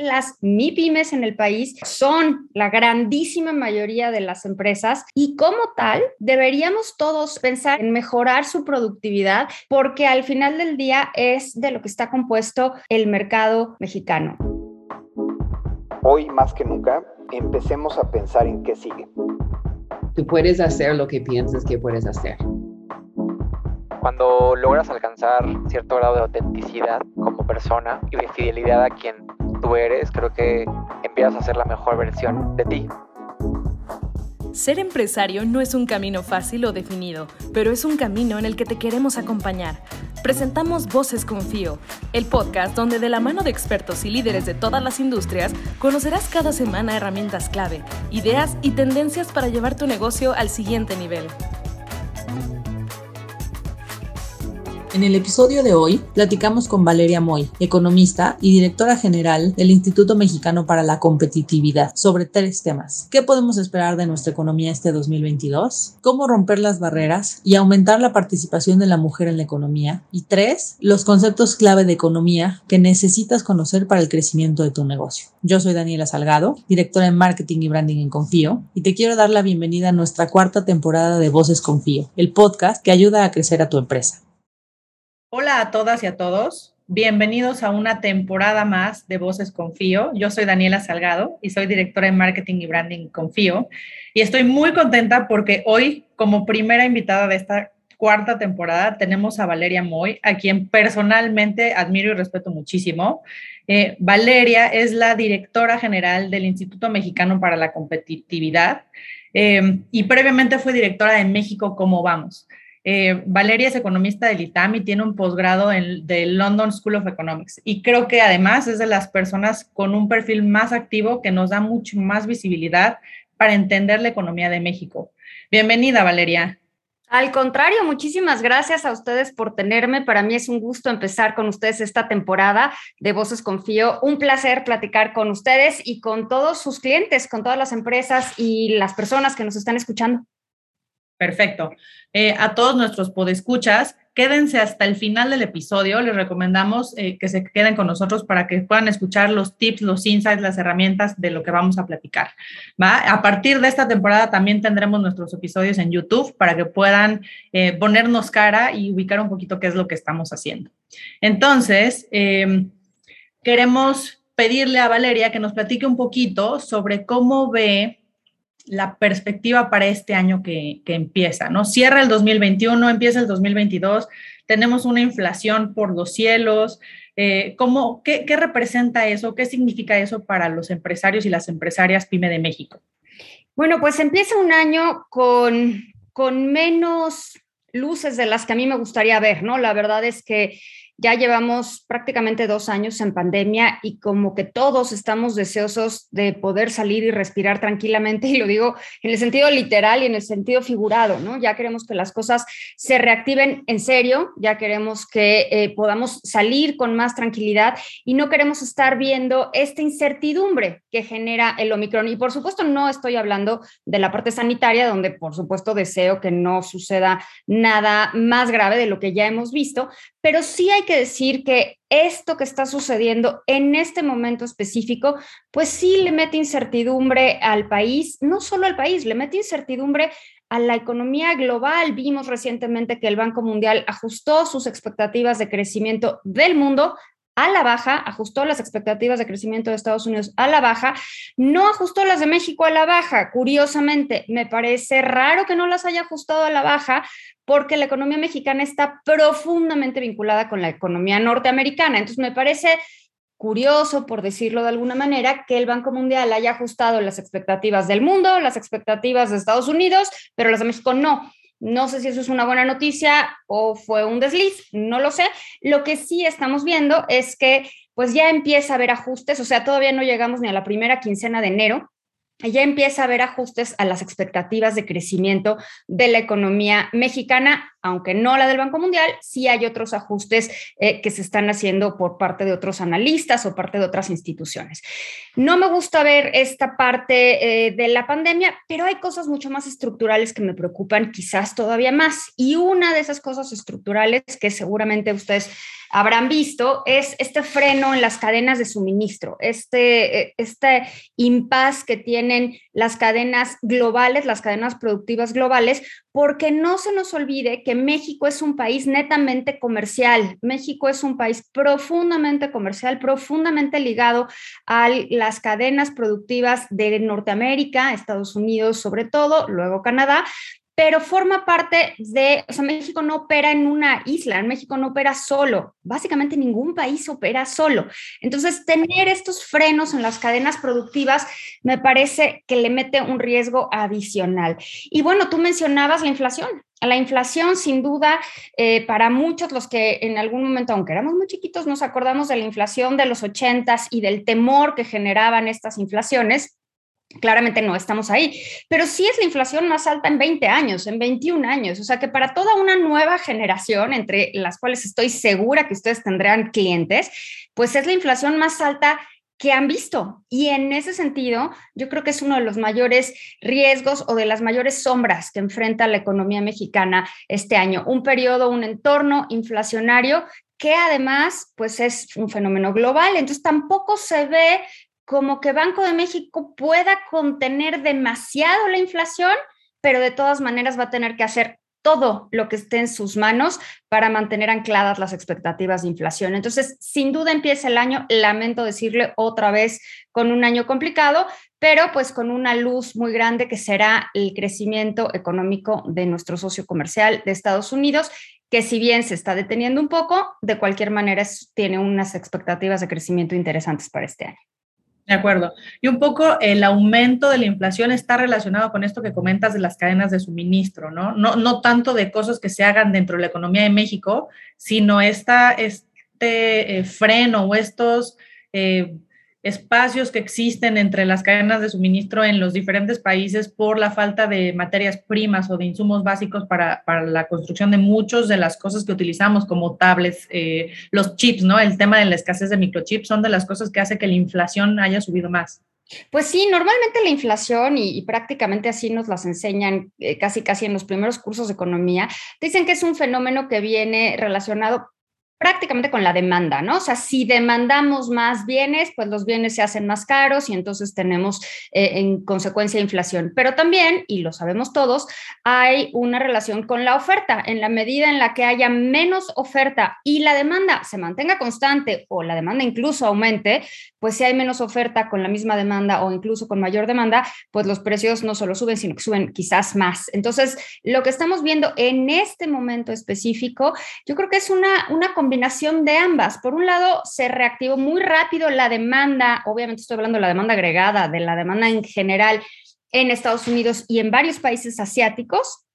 las MIPIMES en el país son la grandísima mayoría de las empresas y como tal deberíamos todos pensar en mejorar su productividad porque al final del día es de lo que está compuesto el mercado mexicano. Hoy más que nunca, empecemos a pensar en qué sigue. Tú puedes hacer lo que piensas que puedes hacer. Cuando logras alcanzar cierto grado de autenticidad como persona y de fidelidad a quien tú eres, creo que empiezas a ser la mejor versión de ti. Ser empresario no es un camino fácil o definido, pero es un camino en el que te queremos acompañar. Presentamos Voces Confío, el podcast donde de la mano de expertos y líderes de todas las industrias conocerás cada semana herramientas clave, ideas y tendencias para llevar tu negocio al siguiente nivel. En el episodio de hoy platicamos con Valeria Moy, economista y directora general del Instituto Mexicano para la Competitividad, sobre tres temas. ¿Qué podemos esperar de nuestra economía este 2022? ¿Cómo romper las barreras y aumentar la participación de la mujer en la economía? Y tres, los conceptos clave de economía que necesitas conocer para el crecimiento de tu negocio. Yo soy Daniela Salgado, directora en Marketing y Branding en Confío, y te quiero dar la bienvenida a nuestra cuarta temporada de Voces Confío, el podcast que ayuda a crecer a tu empresa. Hola a todas y a todos. Bienvenidos a una temporada más de Voces Confío. Yo soy Daniela Salgado y soy directora de Marketing y Branding Confío. Y estoy muy contenta porque hoy, como primera invitada de esta cuarta temporada, tenemos a Valeria Moy, a quien personalmente admiro y respeto muchísimo. Eh, Valeria es la directora general del Instituto Mexicano para la Competitividad eh, y previamente fue directora de México Cómo Vamos. Eh, Valeria es economista del ITAM y tiene un posgrado en del London School of Economics. Y creo que además es de las personas con un perfil más activo que nos da mucho más visibilidad para entender la economía de México. Bienvenida, Valeria. Al contrario, muchísimas gracias a ustedes por tenerme. Para mí es un gusto empezar con ustedes esta temporada de Voces Confío. Un placer platicar con ustedes y con todos sus clientes, con todas las empresas y las personas que nos están escuchando. Perfecto. Eh, a todos nuestros podescuchas, quédense hasta el final del episodio. Les recomendamos eh, que se queden con nosotros para que puedan escuchar los tips, los insights, las herramientas de lo que vamos a platicar. ¿va? A partir de esta temporada también tendremos nuestros episodios en YouTube para que puedan eh, ponernos cara y ubicar un poquito qué es lo que estamos haciendo. Entonces, em, queremos pedirle a Valeria que nos platique un poquito sobre cómo ve la perspectiva para este año que, empieza, ¿no? Cierra el 2021, empieza el 2022, tenemos una inflación por los cielos. Eh, ¿cómo, qué, representa eso? ¿Qué significa eso para los empresarios y las empresarias PyME de México? Bueno, pues empieza un año con, con menos luces de las que a mí me gustaría ver, ¿no? La verdad es que ya llevamos prácticamente dos años en pandemia y como que todos estamos deseosos de poder salir y respirar tranquilamente, y lo digo en el sentido literal y en el sentido figurado, ¿no? Ya queremos que las cosas se reactiven en serio, ya queremos que eh, podamos salir con más tranquilidad y no queremos estar viendo esta incertidumbre que genera el Omicron. Y por supuesto no estoy hablando de la parte sanitaria, donde por supuesto deseo que no suceda nada más grave de lo que ya hemos visto, pero sí hay que decir que esto que está sucediendo en este momento específico, pues sí le mete incertidumbre al país, no solo al país, le mete incertidumbre a la economía global. Vimos recientemente que el Banco Mundial ajustó sus expectativas de crecimiento del mundo a la baja, ajustó las expectativas de crecimiento de Estados Unidos a la baja, no ajustó las de México a la baja. Curiosamente, me parece raro que no las haya ajustado a la baja porque la economía mexicana está profundamente vinculada con la economía norteamericana. Entonces, me parece curioso, por decirlo de alguna manera, que el Banco Mundial haya ajustado las expectativas del mundo, las expectativas de Estados Unidos, pero las de México no. No sé si eso es una buena noticia o fue un desliz, no lo sé. Lo que sí estamos viendo es que pues ya empieza a haber ajustes, o sea, todavía no llegamos ni a la primera quincena de enero, ya empieza a haber ajustes a las expectativas de crecimiento de la economía mexicana aunque no la del Banco Mundial, sí hay otros ajustes eh, que se están haciendo por parte de otros analistas o parte de otras instituciones. No me gusta ver esta parte eh, de la pandemia, pero hay cosas mucho más estructurales que me preocupan quizás todavía más. Y una de esas cosas estructurales que seguramente ustedes habrán visto es este freno en las cadenas de suministro, este, eh, este impas que tienen las cadenas globales, las cadenas productivas globales, porque no se nos olvide que México es un país netamente comercial. México es un país profundamente comercial, profundamente ligado a las cadenas productivas de Norteamérica, Estados Unidos sobre todo, luego Canadá, pero forma parte de, o sea, México no opera en una isla, México no opera solo, básicamente ningún país opera solo. Entonces, tener estos frenos en las cadenas productivas me parece que le mete un riesgo adicional. Y bueno, tú mencionabas la inflación. La inflación, sin duda, eh, para muchos los que en algún momento, aunque éramos muy chiquitos, nos acordamos de la inflación de los ochentas y del temor que generaban estas inflaciones, Claramente no estamos ahí, pero sí es la inflación más alta en 20 años, en 21 años. O sea que para toda una nueva generación, entre las cuales estoy segura que ustedes tendrán clientes, pues es la inflación más alta que han visto. Y en ese sentido, yo creo que es uno de los mayores riesgos o de las mayores sombras que enfrenta la economía mexicana este año. Un periodo, un entorno inflacionario que además pues es un fenómeno global, entonces tampoco se ve como que Banco de México pueda contener demasiado la inflación, pero de todas maneras va a tener que hacer todo lo que esté en sus manos para mantener ancladas las expectativas de inflación. Entonces, sin duda empieza el año, lamento decirle otra vez, con un año complicado, pero pues con una luz muy grande que será el crecimiento económico de nuestro socio comercial de Estados Unidos, que si bien se está deteniendo un poco, de cualquier manera tiene unas expectativas de crecimiento interesantes para este año. De acuerdo. Y un poco el aumento de la inflación está relacionado con esto que comentas de las cadenas de suministro, ¿no? No, no tanto de cosas que se hagan dentro de la economía de México, sino esta, este eh, freno o estos eh, espacios que existen entre las cadenas de suministro en los diferentes países por la falta de materias primas o de insumos básicos para, la construcción de muchas de las cosas que utilizamos como tablets, eh, los chips, ¿no? El tema de la escasez de microchips son de las cosas que hace que la inflación haya subido más. Pues sí, normalmente la inflación, y, prácticamente así nos las enseñan eh, casi casi en los primeros cursos de economía, dicen que es un fenómeno que viene relacionado prácticamente con la demanda, ¿no? O sea, si demandamos más bienes, pues los bienes se hacen más caros y entonces tenemos eh, en consecuencia inflación. Pero también, y lo sabemos todos, hay una relación con la oferta. En la medida en la que haya menos oferta y la demanda se mantenga constante o la demanda incluso aumente, pues si hay menos oferta con la misma demanda o incluso con mayor demanda, pues los precios no solo suben, sino que suben quizás más. Entonces, lo que estamos viendo en este momento específico, yo creo que es una, una combinación de ambas. Por un lado, se reactivó muy rápido la demanda, obviamente estoy hablando de la demanda agregada, de la demanda en general en Estados Unidos y en varios países asiáticos,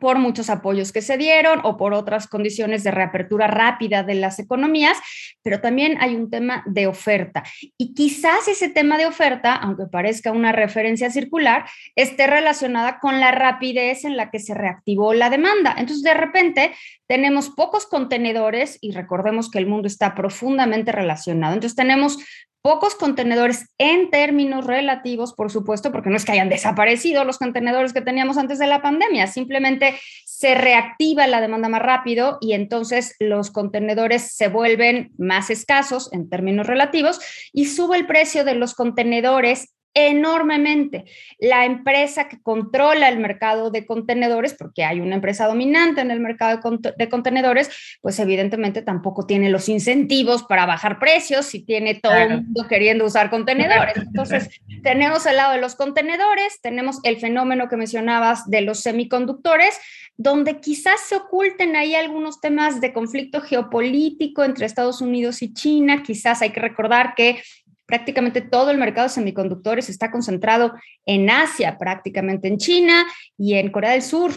por muchos apoyos que se dieron o por otras condiciones de reapertura rápida de las economías, pero también hay un tema de oferta. Y quizás ese tema de oferta, aunque parezca una referencia circular, esté relacionada con la rapidez en la que se reactivó la demanda. Entonces, de repente, tenemos pocos contenedores y recordemos que el mundo está profundamente relacionado. Entonces, tenemos pocos contenedores en términos relativos, por supuesto, porque no es que hayan desaparecido los contenedores que teníamos antes de la pandemia, simplemente se reactiva la demanda más rápido y entonces los contenedores se vuelven más escasos en términos relativos y sube el precio de los contenedores enormemente. La empresa que controla el mercado de contenedores, porque hay una empresa dominante en el mercado de, contenedores, pues evidentemente tampoco tiene los incentivos para bajar precios si tiene todo el mundo queriendo usar contenedores. Entonces, tenemos el lado de los contenedores, tenemos el fenómeno que mencionabas de los semiconductores, donde quizás se oculten ahí algunos temas de conflicto geopolítico entre Estados Unidos y China. Quizás hay que recordar que prácticamente todo el mercado de semiconductores está concentrado en Asia, prácticamente en China y en Corea del Sur.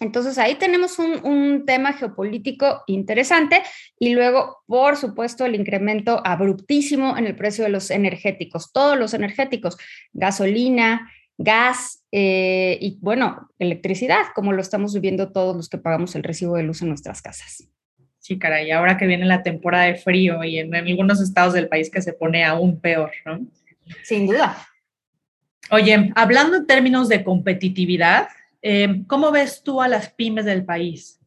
Entonces ahí tenemos un, tema geopolítico interesante y luego, por supuesto, el incremento abruptísimo en el precio de los energéticos, todos los energéticos, gasolina, gas eh, y, bueno, electricidad, como lo estamos viviendo todos los que pagamos el recibo de luz en nuestras casas. Sí, caray, ahora que viene la temporada de frío y en, algunos estados del país que se pone aún peor, ¿no? Sin duda. Oye, hablando en términos de competitividad, eh, ¿cómo ves tú a las pymes del país?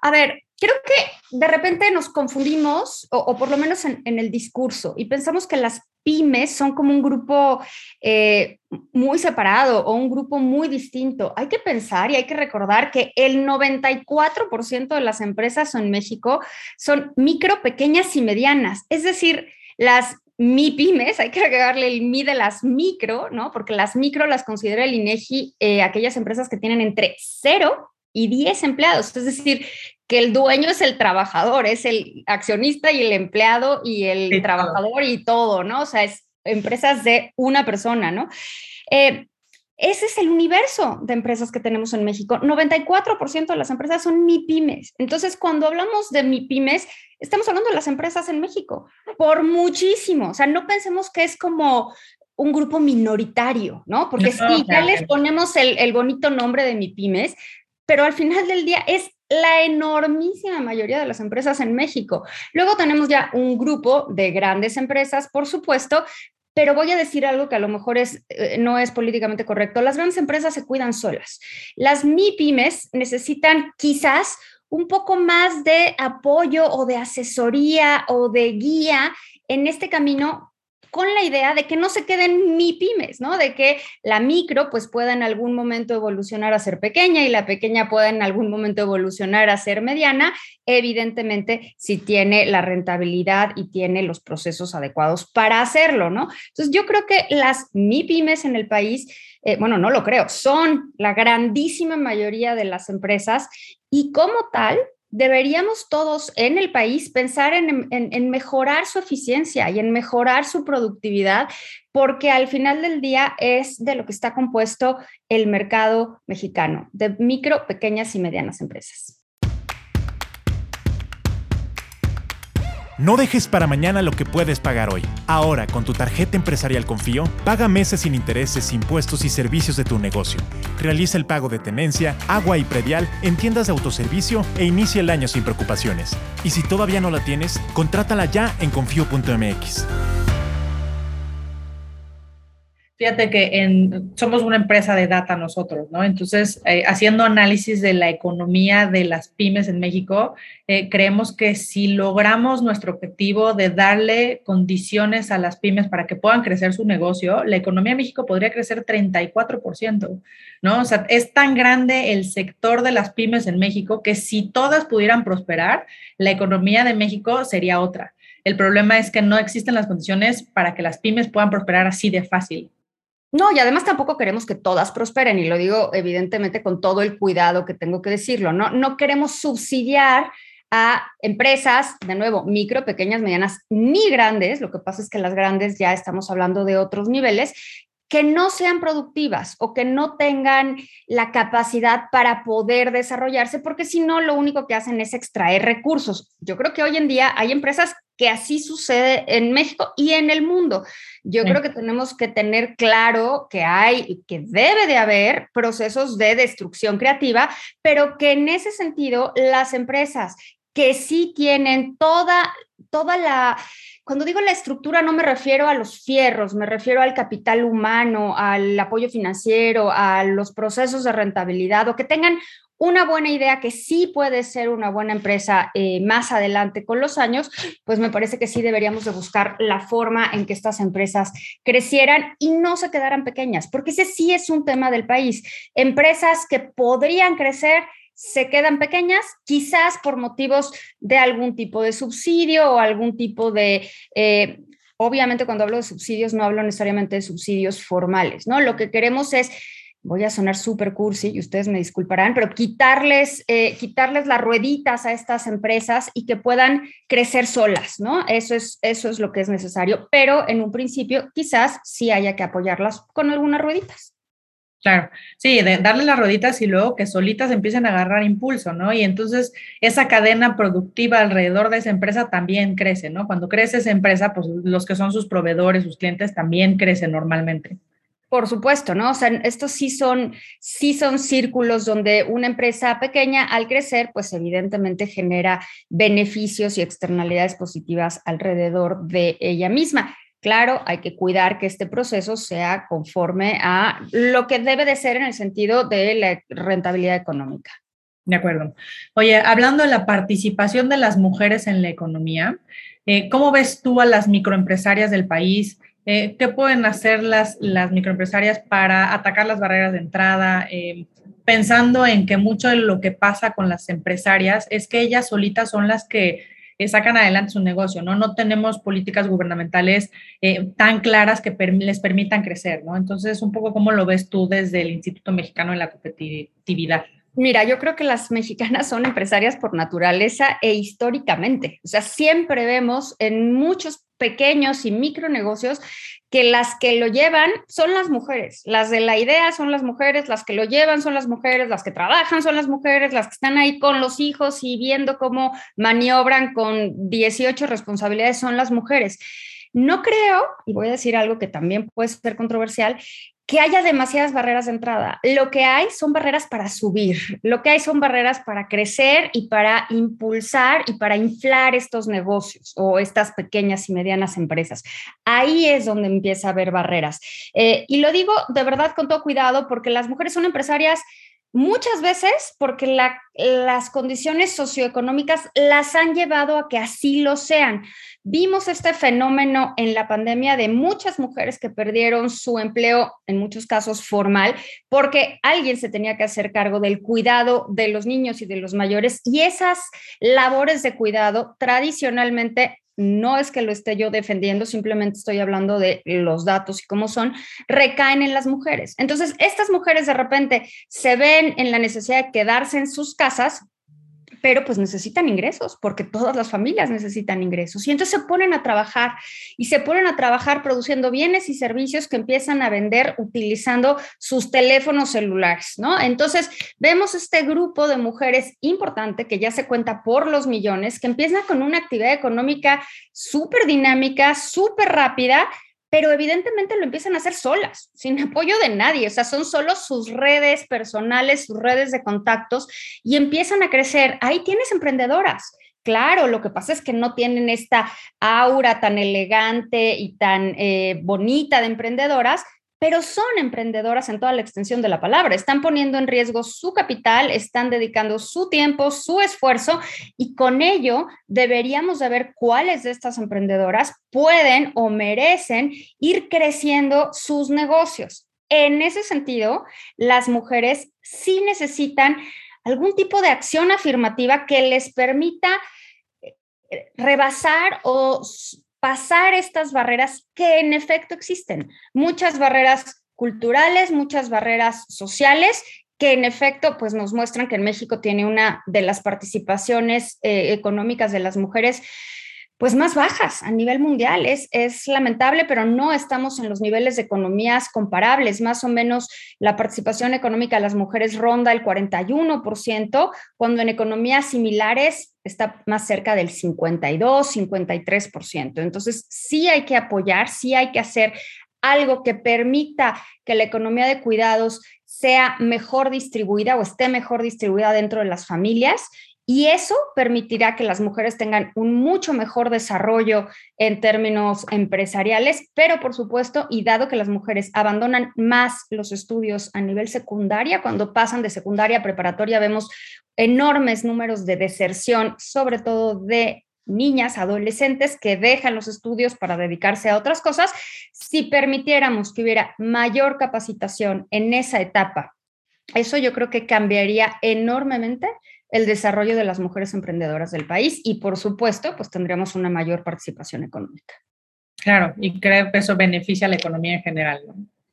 A ver, creo que de repente nos confundimos, o, por lo menos en, el discurso, y pensamos que las pymes son como un grupo eh, muy separado o un grupo muy distinto. Hay que pensar y hay que recordar que el 94% de las empresas en México son micro, pequeñas y medianas. Es decir, las mi pymes, hay que agregarle el mi de las micro, ¿no? Porque las micro las considera el INEGI eh, aquellas empresas que tienen entre 0 y 10 empleados. Es decir, que el dueño es el trabajador, es el accionista y el empleado y el trabajador y todo, ¿no? O sea, es empresas de una persona, ¿no? Eh, ese es el universo de empresas que tenemos en México. 94% de las empresas son MIPIMES. Entonces, cuando hablamos de MIPIMES, estamos hablando de las empresas en México, por muchísimo. O sea, no pensemos que es como un grupo minoritario, ¿no? Porque sí, ya les ponemos el, el bonito nombre de MIPIMES, pero al final del día es la enormísima mayoría de las empresas en México. Luego tenemos ya un grupo de grandes empresas, por supuesto, pero voy a decir algo que a lo mejor es, eh, no es políticamente correcto. Las grandes empresas se cuidan solas. Las MIPIMES necesitan quizás un poco más de apoyo o de asesoría o de guía en este camino con la idea de que no se queden mi pymes, ¿no? De que la micro pues pueda en algún momento evolucionar a ser pequeña y la pequeña pueda en algún momento evolucionar a ser mediana, evidentemente si tiene la rentabilidad y tiene los procesos adecuados para hacerlo, ¿no? Entonces yo creo que las mi pymes en el país, eh, bueno, no lo creo, son la grandísima mayoría de las empresas y como tal deberíamos todos en el país pensar en, mejorar su eficiencia y en mejorar su productividad, porque al final del día es de lo que está compuesto el mercado mexicano, de micro, pequeñas y medianas empresas. No dejes para mañana lo que puedes pagar hoy. Ahora, con tu tarjeta empresarial Confío, paga meses sin intereses, impuestos y servicios de tu negocio. Realiza el pago de tenencia, agua y predial en tiendas de autoservicio e inicia el año sin preocupaciones. Y si todavía no la tienes, contrátala ya en confío.mx. Fíjate que somos una empresa de data nosotros, ¿no? Entonces, eh, haciendo análisis de la economía de las pymes en México, eh, creemos que si logramos nuestro objetivo de darle condiciones a las pymes para que puedan crecer su negocio, la economía de México podría crecer 34%, ¿no? O sea, es tan grande el sector de las pymes en México que si todas pudieran prosperar, la economía de México sería otra. El problema es que no existen las condiciones para que las pymes puedan prosperar así de fácil. No, y además tampoco queremos que todas prosperen, y lo digo evidentemente con todo el cuidado que tengo que decirlo, ¿no? No queremos subsidiar a empresas, de nuevo, micro, pequeñas, medianas, ni grandes, lo que pasa es que las grandes ya estamos hablando de otros niveles, que no sean productivas o que no tengan la capacidad para poder desarrollarse, porque si no, lo único que hacen es extraer recursos. Yo creo que hoy en día hay empresas que así sucede en México y en el mundo. Yo creo que tenemos que tener claro que hay y que debe de haber procesos de destrucción creativa, pero que en ese sentido las empresas que sí tienen toda, toda la cuando digo la estructura no me refiero a los fierros, me refiero al capital humano, al apoyo financiero, a los procesos de rentabilidad o que tengan una buena idea que sí puede ser una buena empresa eh, más adelante con los años, pues me parece que sí deberíamos de buscar la forma en que estas empresas crecieran y no se quedaran pequeñas, porque ese sí es un tema del país. Empresas que podrían crecer se quedan pequeñas, quizás por motivos de algún tipo de subsidio o algún tipo de... Eh, obviamente cuando hablo de subsidios no hablo necesariamente de subsidios formales, ¿no? Lo que queremos es voy a sonar súper cursi y ustedes me disculparán, pero quitarles, eh, quitarles las rueditas a estas empresas y que puedan crecer solas, ¿no? Eso es, eso es lo que es necesario, pero en un principio quizás sí haya que apoyarlas con algunas rueditas. Claro, sí, darle las rueditas y luego que solitas empiecen a agarrar impulso, ¿no? Y entonces esa cadena productiva alrededor de esa empresa también crece, ¿no? Cuando crece esa empresa, pues los que son sus proveedores, sus clientes también crecen normalmente. Por supuesto, ¿no? O sea, estos sí son, sí son círculos donde una empresa pequeña al crecer, pues evidentemente genera beneficios y externalidades positivas alrededor de ella misma. Claro, hay que cuidar que este proceso sea conforme a lo que debe de ser en el sentido de la rentabilidad económica. De acuerdo. Oye, hablando de la participación de las mujeres en la economía, eh, ¿cómo ves tú a las microempresarias del país? Eh, ¿Qué pueden hacer las, las microempresarias para atacar las barreras de entrada? Eh, pensando en que mucho de lo que pasa con las empresarias es que ellas solitas son las que sacan adelante su negocio, ¿no? No tenemos políticas gubernamentales tan claras que les permitan crecer, ¿no? Entonces, un poco cómo lo ves tú desde el Instituto Mexicano de la Competitividad. Mira, yo creo que las mexicanas son empresarias por naturaleza e históricamente. O sea, siempre vemos en muchos pequeños y micronegocios que las que lo llevan son las mujeres, las de la idea son las mujeres, las que lo llevan son las mujeres, las que trabajan son las mujeres, las que están ahí con los hijos y viendo cómo maniobran con 18 responsabilidades son las mujeres. No creo, y voy a decir algo que también puede ser controversial, que haya demasiadas barreras de entrada. Lo que hay son barreras para subir, lo que hay son barreras para crecer y para impulsar y para inflar estos negocios o estas pequeñas y medianas empresas. Ahí es donde empieza a haber barreras. Eh, y lo digo de verdad con todo cuidado porque las mujeres son empresarias Muchas veces porque las condiciones socioeconómicas las han llevado a que así lo sean. Vimos este fenómeno en la pandemia de muchas mujeres que perdieron su empleo, en muchos casos formal, porque alguien se tenía que hacer cargo del cuidado de los niños y de los mayores y esas labores de cuidado tradicionalmente no es que lo esté yo defendiendo, simplemente estoy hablando de los datos y cómo son, recaen en las mujeres. Entonces, estas mujeres de repente se ven en la necesidad de quedarse en sus casas pero pues necesitan ingresos, porque todas las familias necesitan ingresos. Y entonces se ponen a trabajar y se ponen a trabajar produciendo bienes y servicios que empiezan a vender utilizando sus teléfonos celulares, ¿no? Entonces vemos este grupo de mujeres importante que ya se cuenta por los millones, que empieza con una actividad económica súper dinámica, súper rápida pero evidentemente lo empiezan a hacer solas, sin apoyo de nadie, o sea, son solo sus redes personales, sus redes de contactos y empiezan a crecer. Ahí tienes emprendedoras. Claro, lo que pasa es que no tienen esta aura tan elegante y tan eh, bonita de emprendedoras, pero son emprendedoras en toda la extensión de la palabra. Están poniendo en riesgo su capital, están dedicando su tiempo, su esfuerzo y con ello deberíamos de ver cuáles de estas emprendedoras pueden o merecen ir creciendo sus negocios. En ese sentido, las mujeres sí necesitan algún tipo de acción afirmativa que les permita eh, rebasar o pasar estas barreras que en efecto existen. Muchas barreras culturales, muchas barreras sociales que en efecto pues nos muestran que en México tiene una de las participaciones eh, económicas de las mujeres pues más bajas a nivel mundial. Es, es lamentable, pero no estamos en los niveles de economías comparables. Más o menos la participación económica de las mujeres ronda el 41%, cuando en economías similares está más cerca del 52, 53%. Entonces, sí hay que apoyar, sí hay que hacer algo que permita que la economía de cuidados sea mejor distribuida o esté mejor distribuida dentro de las familias y eso permitirá que las mujeres tengan un mucho mejor desarrollo en términos empresariales, pero por supuesto, y dado que las mujeres abandonan más los estudios a nivel secundaria, cuando pasan de secundaria a preparatoria vemos enormes números de deserción, sobre todo de niñas, adolescentes que dejan los estudios para dedicarse a otras cosas, si permitiéramos que hubiera mayor capacitación en esa etapa, eso yo creo que cambiaría enormemente el desarrollo de las mujeres emprendedoras del país y por supuesto, pues tendríamos una mayor participación económica. Claro, y creo que eso beneficia a la economía en general.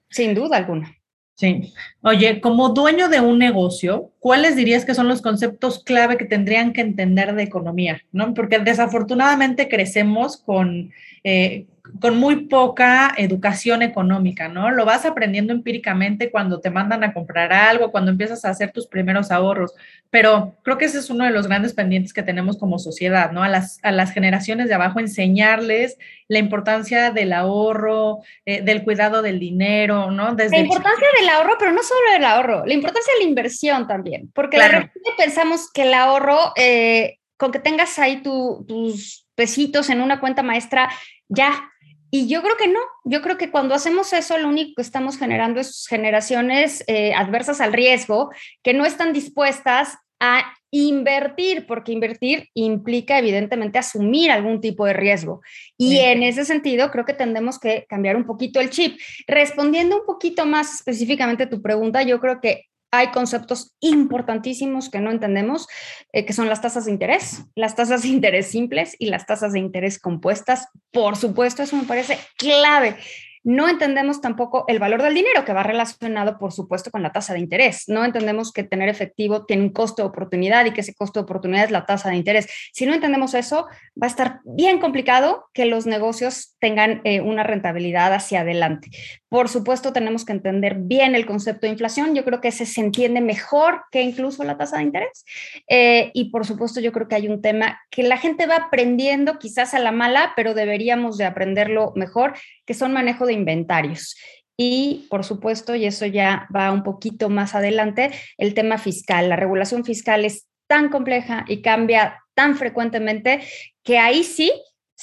Sin duda alguna. Sí. Oye, como dueño de un negocio, ¿cuáles dirías que son los conceptos clave que tendrían que entender de economía? ¿no? Porque desafortunadamente crecemos con, eh, con muy poca educación económica, ¿no? Lo vas aprendiendo empíricamente cuando te mandan a comprar algo, cuando empiezas a hacer tus primeros ahorros, pero creo que ese es uno de los grandes pendientes que tenemos como sociedad, ¿no? A las, a las generaciones de abajo enseñarles la importancia del ahorro, eh, del cuidado del dinero, ¿no? Desde la importancia del ahorro, pero no solo del ahorro, la importancia de la inversión también, porque de repente pensamos que el ahorro, eh, con que tengas ahí tus pesitos en una cuenta maestra, ya. Y yo creo que no, yo creo que cuando hacemos eso, lo único que estamos generando es generaciones eh, adversas al riesgo, que no están dispuestas a invertir, porque invertir implica evidentemente asumir algún tipo de riesgo. Y en ese sentido, creo que tendremos que cambiar un poquito el chip. Respondiendo un poquito más específicamente a tu pregunta, yo creo que hay conceptos importantísimos que no entendemos, eh, que son las tasas de interés, las tasas de interés simples y las tasas de interés compuestas. Por supuesto, eso me parece clave no entendemos tampoco el valor del dinero, que va relacionado, por supuesto, con la tasa de interés. No entendemos que tener efectivo tiene un costo de oportunidad y que ese costo de oportunidad es la tasa de interés. Si no entendemos eso, va a estar bien complicado que los negocios tengan eh, una rentabilidad hacia adelante. Por supuesto, tenemos que entender bien el concepto de inflación. Yo creo que ese se entiende mejor que incluso la tasa de interés. Eh, y por supuesto, yo creo que hay un tema que la gente va aprendiendo quizás a la mala, pero deberíamos de aprenderlo mejor, que son manejo de inventarios. Y, por supuesto, y eso ya va un poquito más adelante, el tema fiscal. La regulación fiscal es tan compleja y cambia tan frecuentemente que ahí sí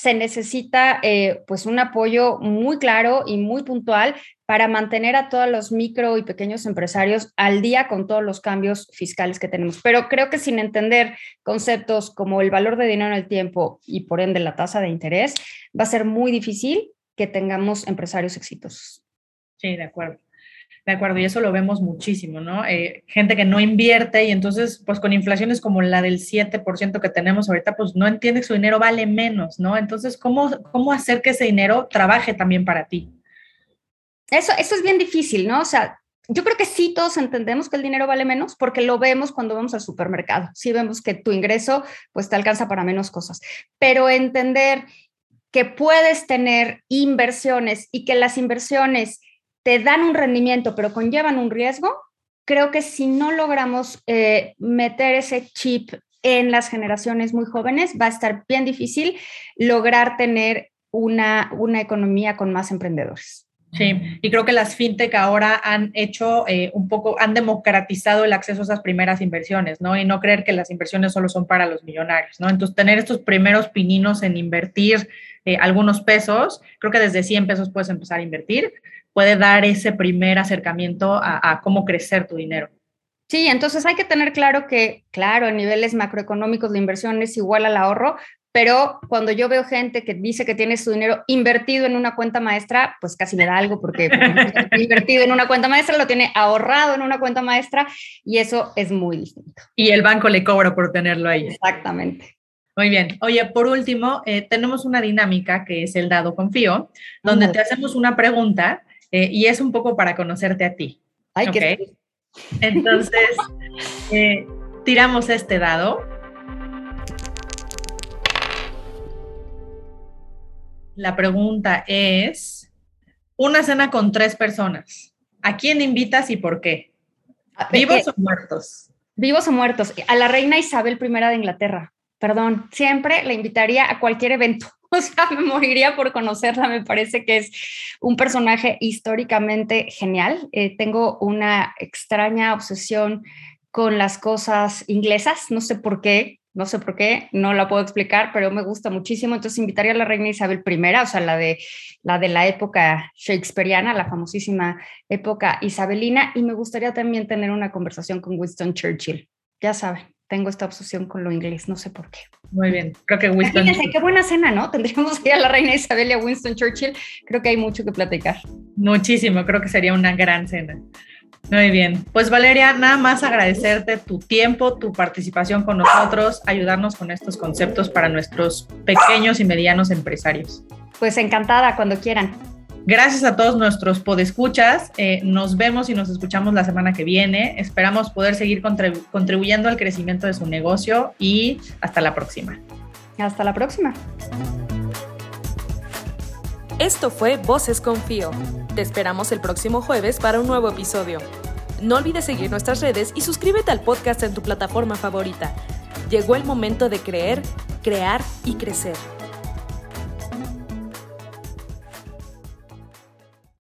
se necesita eh, pues un apoyo muy claro y muy puntual para mantener a todos los micro y pequeños empresarios al día con todos los cambios fiscales que tenemos. Pero creo que sin entender conceptos como el valor de dinero en el tiempo y por ende la tasa de interés, va a ser muy difícil que tengamos empresarios exitosos. Sí, de acuerdo. De acuerdo, y eso lo vemos muchísimo, ¿no? Eh, gente que no invierte y entonces, pues con inflaciones como la del 7% que tenemos ahorita, pues no entiende que su dinero vale menos, ¿no? Entonces, ¿cómo, cómo hacer que ese dinero trabaje también para ti? Eso, eso es bien difícil, ¿no? O sea, yo creo que sí todos entendemos que el dinero vale menos porque lo vemos cuando vamos al supermercado. Sí vemos que tu ingreso pues te alcanza para menos cosas, pero entender que puedes tener inversiones y que las inversiones te dan un rendimiento, pero conllevan un riesgo, creo que si no logramos eh, meter ese chip en las generaciones muy jóvenes, va a estar bien difícil lograr tener una, una economía con más emprendedores. Sí, y creo que las fintech ahora han hecho eh, un poco, han democratizado el acceso a esas primeras inversiones, ¿no? Y no creer que las inversiones solo son para los millonarios, ¿no? Entonces, tener estos primeros pininos en invertir eh, algunos pesos, creo que desde 100 pesos puedes empezar a invertir, puede dar ese primer acercamiento a, cómo crecer tu dinero. Sí, entonces hay que tener claro que, claro, en niveles macroeconómicos la inversión es igual al ahorro, pero cuando yo veo gente que dice que tiene su dinero invertido en una cuenta maestra, pues casi me da algo porque, invertido en una cuenta maestra lo tiene ahorrado en una cuenta maestra y eso es muy distinto. Y el banco le cobra por tenerlo ahí. Exactamente. Muy bien. Oye, por último, eh, tenemos una dinámica que es el dado confío, donde te hacemos una pregunta eh, y es un poco para conocerte a ti. Ay, qué Entonces, eh, tiramos este dado La pregunta es, una cena con tres personas. ¿A quién invitas y por qué? ¿Vivos o muertos? Vivos o muertos. A la reina Isabel I de Inglaterra. Perdón, siempre la invitaría a cualquier evento. O sea, me moriría por conocerla. Me parece que es un personaje históricamente genial. Eh, tengo una extraña obsesión con las cosas inglesas. No sé por qué. No sé por qué, no la puedo explicar, pero me gusta muchísimo. Entonces invitaría a la reina Isabel I, o sea, la de la, de la época shakespeariana, la famosísima época isabelina, y me gustaría también tener una conversación con Winston Churchill. Ya saben, tengo esta obsesión con lo inglés, no sé por qué. Muy bien, creo que Winston. Fíjense, qué buena cena, ¿no? Tendríamos que ir a la reina Isabel y a Winston Churchill. Creo que hay mucho que platicar. Muchísimo, creo que sería una gran cena. Muy bien. Pues Valeria, nada más agradecerte tu tiempo, tu participación con nosotros, ayudarnos con estos conceptos para nuestros pequeños y medianos empresarios. Pues encantada, cuando quieran. Gracias a todos nuestros podescuchas. Eh, nos vemos y nos escuchamos la semana que viene. Esperamos poder seguir contribuyendo al crecimiento de su negocio y hasta la próxima. Hasta la próxima. Esto fue Voces Confío. Te esperamos el próximo jueves para un nuevo episodio. No olvides seguir nuestras redes y suscríbete al podcast en tu plataforma favorita. Llegó el momento de creer, crear y crecer.